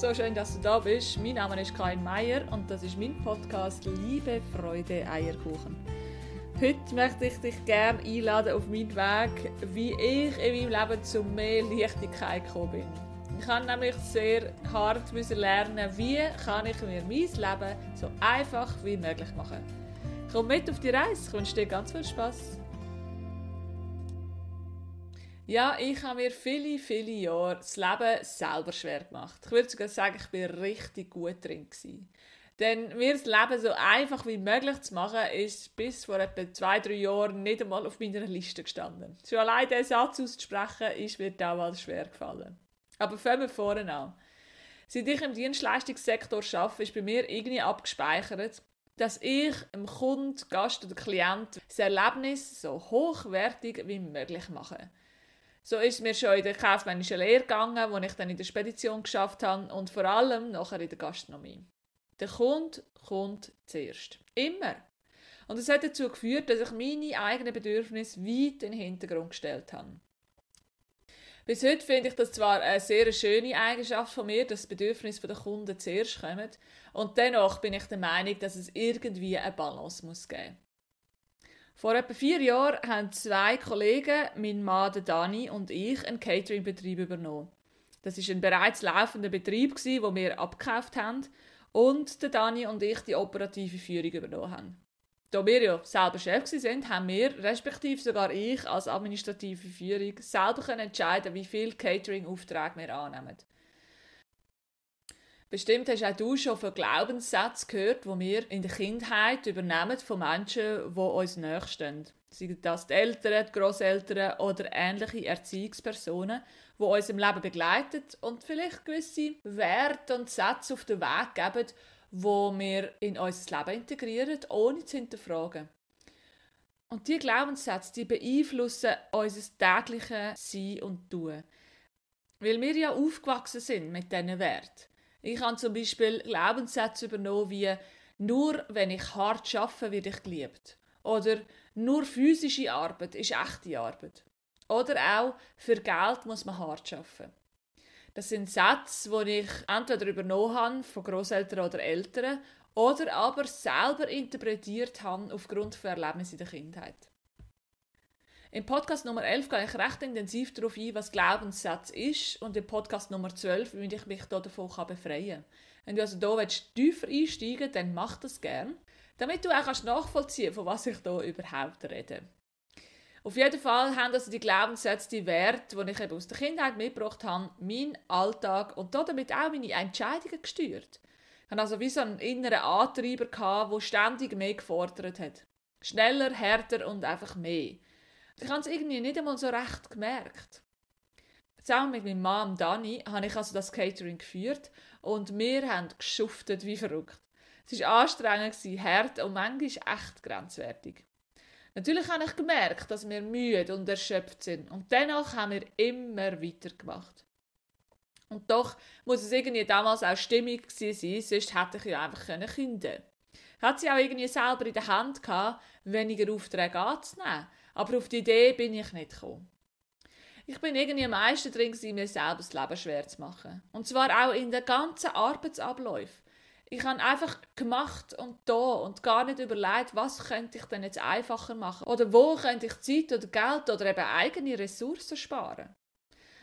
so schön, dass du da bist. Mein Name ist Karin Meier und das ist mein Podcast Liebe, Freude, Eierkuchen. Heute möchte ich dich gerne einladen auf meinen Weg, wie ich in meinem Leben zu mehr Leichtigkeit gekommen bin. Ich habe nämlich sehr hart lernen, wie kann ich mir mein Leben so einfach wie möglich machen. Komm mit auf die Reise, ich wünsche dir ganz viel Spaß. Ja, ich habe mir viele, viele Jahre das Leben selber schwer gemacht. Ich würde sogar sagen, ich war richtig gut drin. Gewesen. Denn mir das Leben so einfach wie möglich zu machen, ist bis vor etwa zwei, drei Jahren nicht einmal auf meiner Liste gestanden. Schon allein diesen Satz auszusprechen, ist mir damals schwer gefallen. Aber fangen wir vorne an. Seit ich im Dienstleistungssektor arbeite, ist bei mir irgendwie abgespeichert, dass ich dem Kunden, Gast oder Klient das Erlebnis so hochwertig wie möglich mache. So ist mir schon in der kaufmännischen Lehre gegangen, wo ich dann in der Spedition geschafft habe und vor allem nachher in der Gastronomie. Der Kunde kommt zuerst. Immer. Und es hat dazu geführt, dass ich meine eigenen Bedürfnisse weit in den Hintergrund gestellt habe. Bis heute finde ich das zwar eine sehr schöne Eigenschaft von mir, dass das Bedürfnis der Kunden zuerst kommt. Und dennoch bin ich der Meinung, dass es irgendwie eine Balance muss geben vor etwa vier Jahren haben zwei Kollegen, mein Mann Dani und ich, einen Catering-Betrieb übernommen. Das ist ein bereits laufender Betrieb, den wir abgekauft haben und der Dani und ich die operative Führung übernommen haben. Da wir ja selber Chef sind, haben wir, respektive sogar ich als administrative Führung, selber entscheiden, wie viele Catering-Aufträge wir annehmen. Bestimmt hast auch du schon von Glaubenssätzen gehört, die wir in der Kindheit übernehmen von Menschen, die uns näherstehen. Seien das die Eltern, die Grosseltern oder ähnliche Erziehungspersonen, die uns im Leben begleiten und vielleicht gewisse Werte und Sätze auf den Weg geben, wo wir in unser Leben integrieren, ohne zu hinterfragen. Und diese Glaubenssätze die beeinflussen unser tägliches Sein und Tun. Weil wir ja aufgewachsen sind mit diesen Werten. Ich habe zum Beispiel Glaubenssätze übernommen wie nur wenn ich hart arbeite, werde ich geliebt. Oder nur physische Arbeit ist echte Arbeit. Oder auch für Geld muss man hart arbeiten. Das sind Sätze, die ich entweder übernommen habe von Großeltern oder Eltern oder aber selber interpretiert habe aufgrund von Erlebnissen in der Kindheit. Im Podcast Nummer 11 gehe ich recht intensiv darauf ein, was Glaubenssatz ist und im Podcast Nummer 12, wie ich mich davon befreien kann. Wenn du also hier tiefer einsteigen willst, dann mach das gern, damit du auch nachvollziehen kannst, von was ich hier überhaupt rede. Auf jeden Fall haben also die Glaubenssätze, die Werte, die ich eben aus der Kindheit mitgebracht habe, meinen Alltag und damit auch meine Entscheidungen gesteuert. Ich hatte also wie so einen inneren Antreiber, der ständig mehr gefordert hat. Schneller, härter und einfach mehr. Ich habe es irgendwie nicht einmal so recht gemerkt. Zusammen mit meinem Mann Dani habe ich also das Catering geführt und wir haben geschuftet wie verrückt. Es war anstrengend, hart und manchmal echt grenzwertig. Natürlich habe ich gemerkt, dass wir müde und erschöpft sind und dennoch haben wir immer weitergemacht. Und doch muss es irgendwie damals auch stimmig sein, sonst hätte ich ja einfach können. Hatte sie auch irgendwie selber in der Hand gehabt, weniger Aufträge anzunehmen aber auf die Idee bin ich nicht gekommen. Ich bin irgendwie am meisten drin, mir selber das Leben schwer zu machen. Und zwar auch in den ganzen Arbeitsabläufen. Ich habe einfach gemacht und da und gar nicht überlegt, was könnte ich denn jetzt einfacher machen oder wo könnte ich Zeit oder Geld oder eben eigene Ressourcen sparen.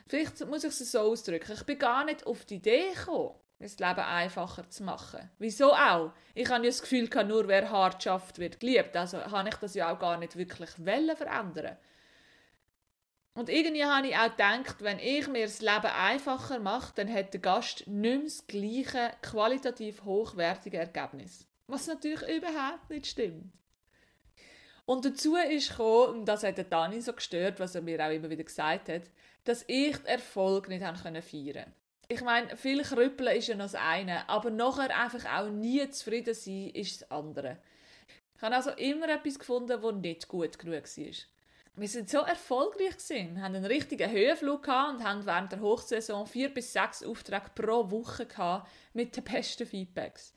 Vielleicht muss ich es so ausdrücken. Ich bin gar nicht auf die Idee gekommen, das Leben einfacher zu machen. Wieso auch? Ich habe ja das Gefühl, nur wer hart schafft, wird geliebt. Also habe ich das ja auch gar nicht wirklich verändern Und irgendwie habe ich auch gedacht, wenn ich mir das Leben einfacher mache, dann hat der Gast nicht mehr das gleiche qualitativ hochwertige Ergebnis. Was natürlich überhaupt nicht stimmt. Und dazu ist gekommen, und das hat der Dani so gestört, was er mir auch immer wieder gesagt hat, dass ich den Erfolg nicht feiern konnte ich meine, viel Krüppeln ist ja noch das eine, aber nachher einfach auch nie zufrieden sein, ist das andere. Ich habe also immer etwas gefunden, das nicht gut genug war. Wir sind so erfolgreich gewesen, haben einen richtigen Höhenflug gehabt und haben während der Hochsaison vier bis sechs Aufträge pro Woche gehabt mit den besten Feedbacks.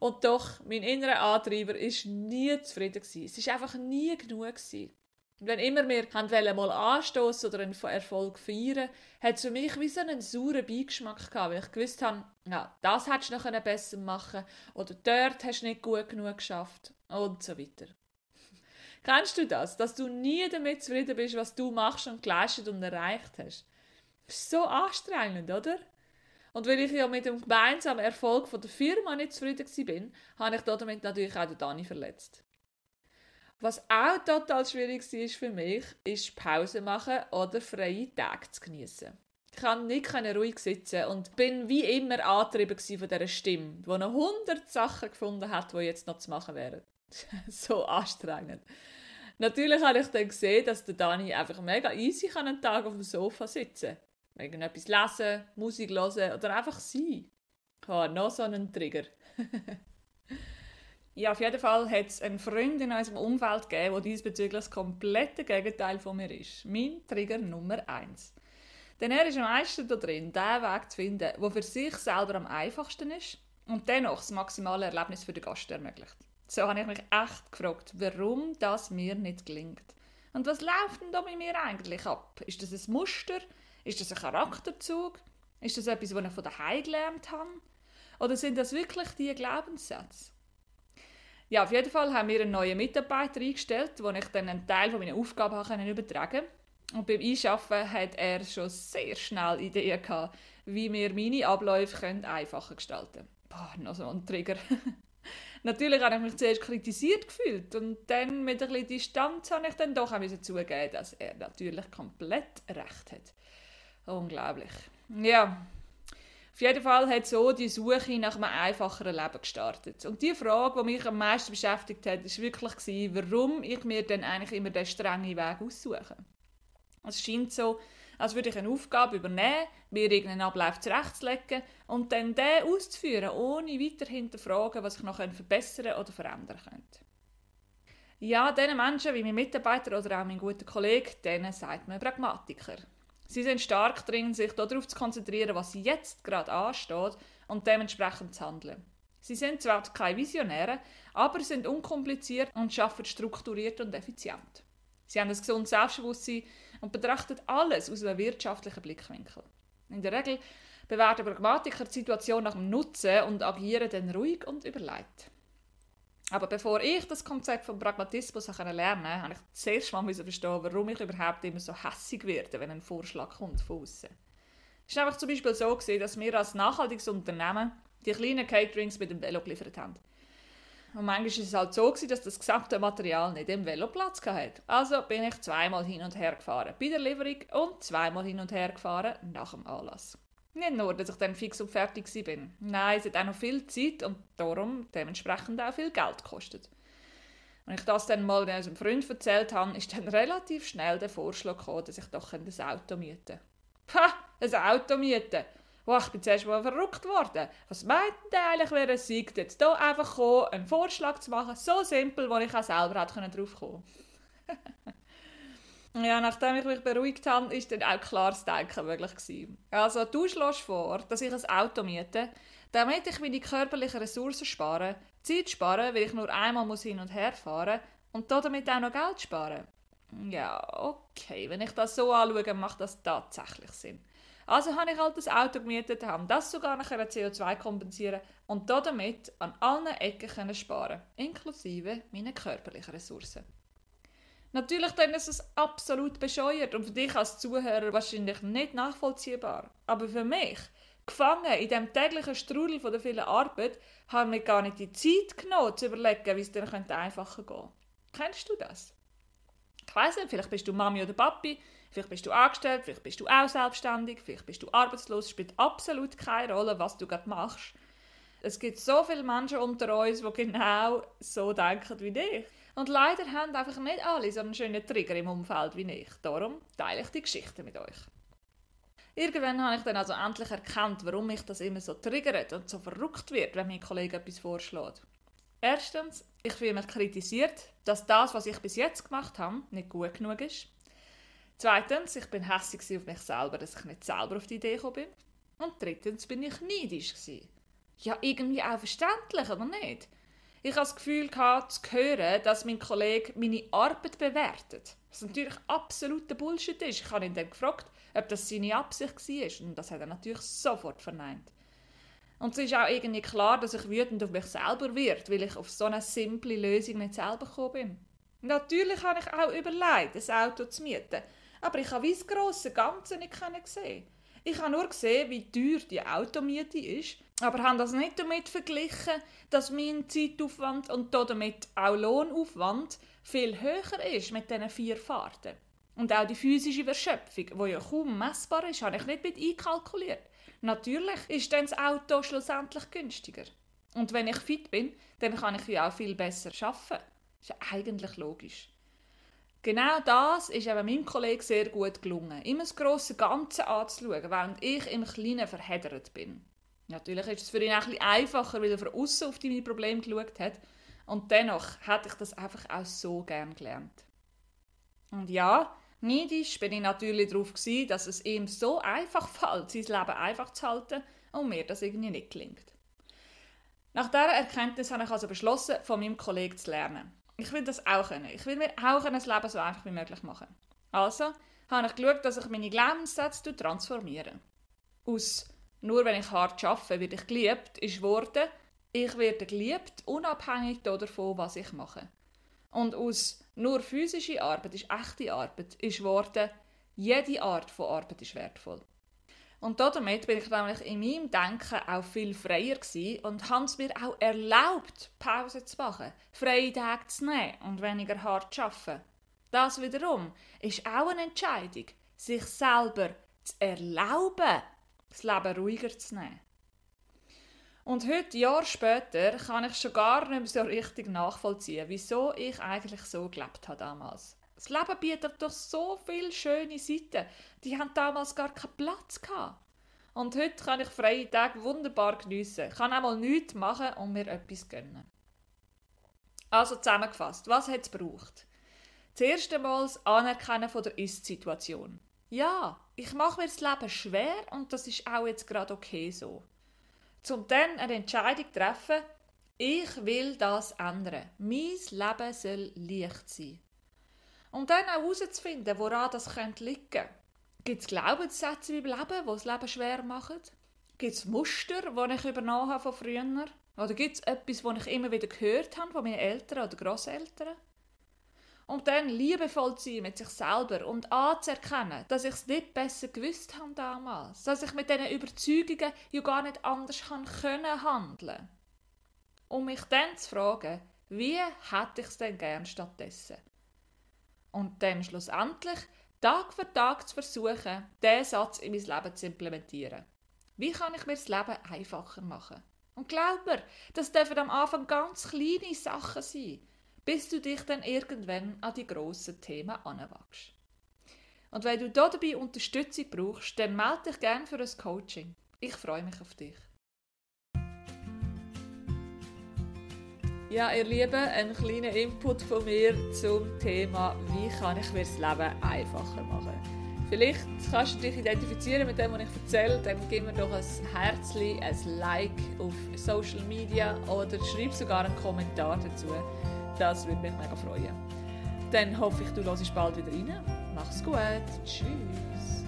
Und doch, mein innerer Antreiber ist nie zufrieden gewesen. Es ist einfach nie genug gewesen. Wenn immer wir wollen, mal anstoßen oder einen Erfolg feiern, hat es für mich wie so einen sauren Beigeschmack gehabt, weil ich gewusst habe, ja, das hättest du noch besser machen oder dort hast du nicht gut genug geschafft und so weiter. Kennst du das, dass du nie damit zufrieden bist, was du machst und geleistet und erreicht hast? Das ist so anstrengend, oder? Und weil ich ja mit dem gemeinsamen Erfolg von der Firma nicht zufrieden war, habe ich damit natürlich auch Dani verletzt. Was auch total schwierig war für mich, ist Pause machen oder freie Tage zu genießen. Ich kann nicht ruhig sitzen und bin wie immer angetrieben von dieser Stimme, die noch hundert Sachen gefunden hat, die jetzt noch zu machen wären. so anstrengend. Natürlich habe ich dann gesehen, dass der Dani einfach mega easy einen Tag auf dem Sofa sitzen kann. Irgendetwas lesen, Musik hören oder einfach sein. Ich habe noch so einen Trigger. Ja, auf jeden Fall hat es einen Freund in unserem Umfeld gegeben, der diesbezüglich das komplette Gegenteil von mir ist. Mein Trigger Nummer eins. Denn er ist am meisten da drin, den Weg zu finden, der für sich selber am einfachsten ist und dennoch das maximale Erlebnis für den Gast ermöglicht. So habe ich mich echt gefragt, warum das mir nicht gelingt. Und was läuft denn da bei mir eigentlich ab? Ist das ein Muster? Ist das ein Charakterzug? Ist das etwas, was ich von daheim gelernt habe? Oder sind das wirklich die Glaubenssätze? Ja, auf jeden Fall haben wir einen neuen Mitarbeiter eingestellt, wo ich dann einen Teil meiner Aufgaben habe übertragen Und beim Einschaffen hat er schon sehr schnell Ideen gehabt, wie wir meine Abläufe einfacher gestalten können. Boah, noch so ein Trigger. Natürlich habe ich mich zuerst kritisiert gefühlt und dann mit ein bisschen Distanz habe ich dann doch zugeben, dass er natürlich komplett recht hat. Unglaublich. Ja, jeden Fall hat so die Suche nach einem einfacheren Leben gestartet. Und die Frage, die mich am meisten beschäftigt hat, war wirklich, warum ich mir dann eigentlich immer den strengen Weg aussuche. Es scheint so, als würde ich eine Aufgabe übernehmen, mir irgendeinen Ablauf zurechtzulegen und dann den auszuführen, ohne weiterhin zu fragen, was ich noch verbessern oder verändern könnte. Ja, diesen Menschen, wie mein Mitarbeiter oder auch mein guter Kollege, denen sagt man Pragmatiker. Sie sind stark drin, sich darauf zu konzentrieren, was jetzt gerade ansteht und dementsprechend zu handeln. Sie sind zwar keine Visionäre, aber sind unkompliziert und arbeiten strukturiert und effizient. Sie haben ein gesundes Selbstbewusstsein und betrachten alles aus einem wirtschaftlichen Blickwinkel. In der Regel bewerten Pragmatiker die Situation nach dem Nutzen und agieren dann ruhig und überlegt. Aber bevor ich das Konzept von Pragmatismus lernen konnte, habe ich zuerst mal verstehen, warum ich überhaupt immer so hässig werde, wenn ein Vorschlag kommt von außen. Es war einfach zum Beispiel so, dass wir als nachhaltiges Unternehmen die kleinen Caterings mit dem Velo geliefert haben. Und manchmal war es halt so, dass das gesamte Material nicht im Velo Platz hatte. Also bin ich zweimal hin und her gefahren bei der Lieferung und zweimal hin und her gefahren nach dem Anlass. Nicht nur, dass ich dann fix und fertig war. Nein, es hat auch noch viel Zeit und darum dementsprechend auch viel Geld gekostet. Als ich das dann mal unserem Freund erzählt habe, ist dann relativ schnell der Vorschlag gekommen, dass ich doch ein Auto mieten könnte. ein Auto mieten? Oh, ich bin zuerst mal verrückt worden. Was meint denn eigentlich, wer es siegt, jetzt hier einfach gekommen, einen Vorschlag zu machen, so simpel, wo ich auch selber hätte drauf kommen Ja, nachdem ich mich beruhigt habe, ist dann auch klares Denken möglich gewesen. Also du schlägst vor, dass ich ein Auto miete, damit ich meine körperlichen Ressourcen spare, Zeit spare, weil ich nur einmal muss hin und her fahren und damit auch noch Geld sparen. Ja, okay, wenn ich das so anschaue, macht das tatsächlich Sinn. Also habe ich halt das Auto gemietet, habe das sogar nach einer CO2 kompensieren und damit an allen Ecken sparen, inklusive meiner körperlichen Ressourcen. Natürlich dann ist es absolut bescheuert und für dich als Zuhörer wahrscheinlich nicht nachvollziehbar. Aber für mich, gefangen in dem täglichen Strudel von der vielen Arbeit, haben wir gar nicht die Zeit genommen, zu überlegen, wie es dir einfacher gehen könnte. Kennst du das? Ich weiss nicht, vielleicht bist du Mami oder Papi, vielleicht bist du angestellt, vielleicht bist du auch selbstständig, vielleicht bist du arbeitslos, spielt absolut keine Rolle, was du gerade machst. Es gibt so viele Menschen unter uns, die genau so denken wie dich. Und leider haben einfach nicht alle so einen schönen Trigger im Umfeld wie ich. Darum teile ich die Geschichte mit euch. Irgendwann habe ich dann also endlich erkannt, warum mich das immer so triggert und so verrückt wird, wenn mein Kollege etwas vorschlägt. Erstens, ich fühle mich kritisiert, dass das, was ich bis jetzt gemacht habe, nicht gut genug ist. Zweitens, ich bin hässlich auf mich selber, dass ich nicht selber auf die Idee gekommen bin. Und drittens bin ich neidisch. Ja, irgendwie auch verständlich, aber nicht? Ich hatte das Gefühl, gehabt, zu hören, dass mein Kollege meine Arbeit bewertet. Was natürlich absoluter Bullshit ist. Ich habe ihn dann gefragt, ob das seine Absicht war. Und das hat er natürlich sofort verneint. Und es ist auch irgendwie klar, dass ich wütend auf mich selber wird, weil ich auf so eine simple Lösung nicht selber gekommen bin. Natürlich habe ich auch überlegt, ein Auto zu mieten. Aber ich habe das grosse Ganze nicht gesehen. Ich habe nur gesehen, wie teuer die Automiete ist, aber habe das nicht damit verglichen, dass mein Zeitaufwand und damit auch Lohnaufwand viel höher ist mit diesen vier Fahrten. Und auch die physische Verschöpfung, die ja kaum messbar ist, habe ich nicht mit einkalkuliert. Natürlich ist dann das Auto schlussendlich günstiger. Und wenn ich fit bin, dann kann ich ja auch viel besser arbeiten. Das ist ja eigentlich logisch. Genau das ist eben meinem Kollegen sehr gut gelungen, immer das grosse Ganze anzuschauen, während ich im Kleinen verheddert bin. Natürlich ist es für ihn auch ein bisschen einfacher, weil er von außen auf meine Probleme geschaut hat. Und dennoch hätte ich das einfach auch so gern gelernt. Und ja, Neidisch bin ich natürlich darauf, gewesen, dass es ihm so einfach fällt, sein Leben einfach zu halten und mir das irgendwie nicht gelingt. Nach dieser Erkenntnis habe ich also beschlossen, von meinem Kollegen zu lernen. Ich will das auch können. Ich will mir auch ein Leben so einfach wie möglich machen. Also habe ich geschaut, dass ich meine Glaubenssätze transformiere. Aus «Nur wenn ich hart arbeite, werde ich geliebt» ist wurde «Ich werde geliebt, unabhängig davon, was ich mache». Und aus nur physische Arbeit ist echte Arbeit, ist geworden, jede Art von Arbeit ist wertvoll. Und damit bin ich nämlich in meinem Denken auch viel freier und habe es mir auch erlaubt, Pause zu machen, freie Tage zu nehmen und weniger hart zu arbeiten. Das wiederum ist auch eine Entscheidung, sich selber zu erlauben, das Leben ruhiger zu nehmen. Und heute, Jahr später, kann ich schon gar nicht mehr so richtig nachvollziehen, wieso ich eigentlich so gelebt habe damals. Das Leben bietet doch so viele schöne Seiten. Die haben damals gar keinen Platz gehabt. Und heute kann ich freie Tage wunderbar geniessen. Kann einmal nichts machen und mir etwas gönnen. Also zusammengefasst, was hat es gebraucht? Zuerst einmal das Anerkennen von der Ist-Situation. Ja, ich mache mir das Leben schwer und das ist auch jetzt gerade okay so um dann eine Entscheidung zu treffen, ich will das ändern. Mein Leben soll leicht sein. Um dann auch herauszufinden, woran das könnte liegen. Gibt es Glaubenssätze im Leben, die das Leben schwer machen? Gibt es Muster, die ich übernommen habe von früher? Oder gibt es etwas, das ich immer wieder gehört habe von meinen Eltern oder Großeltern? Und dann liebevoll zu sein mit sich selber und anzuerkennen, dass ich es nicht besser gewusst habe damals. Dass ich mit diesen Überzeugungen ja gar nicht anders kann können handeln Um mich dann zu fragen, wie hätte ich es denn gern stattdessen? Und dann schlussendlich Tag für Tag zu versuchen, diesen Satz in mein Leben zu implementieren. Wie kann ich mir das Leben einfacher machen? Und glaub mir, das dürfen am Anfang ganz kleine Sachen sein bis du dich dann irgendwann an die grossen Themen anwachst. Und wenn du dabei Unterstützung brauchst, dann melde dich gerne für ein Coaching. Ich freue mich auf dich. Ja, ihr Lieben, ein kleiner Input von mir zum Thema, wie kann ich mir das Leben einfacher machen. Vielleicht kannst du dich identifizieren mit dem, was ich erzähle, dann gib mir doch ein Herzchen, ein Like auf Social Media oder schreib sogar einen Kommentar dazu. Das würde mich mega freuen. Dann hoffe ich, du hörst bald wieder rein. Mach's gut. Tschüss.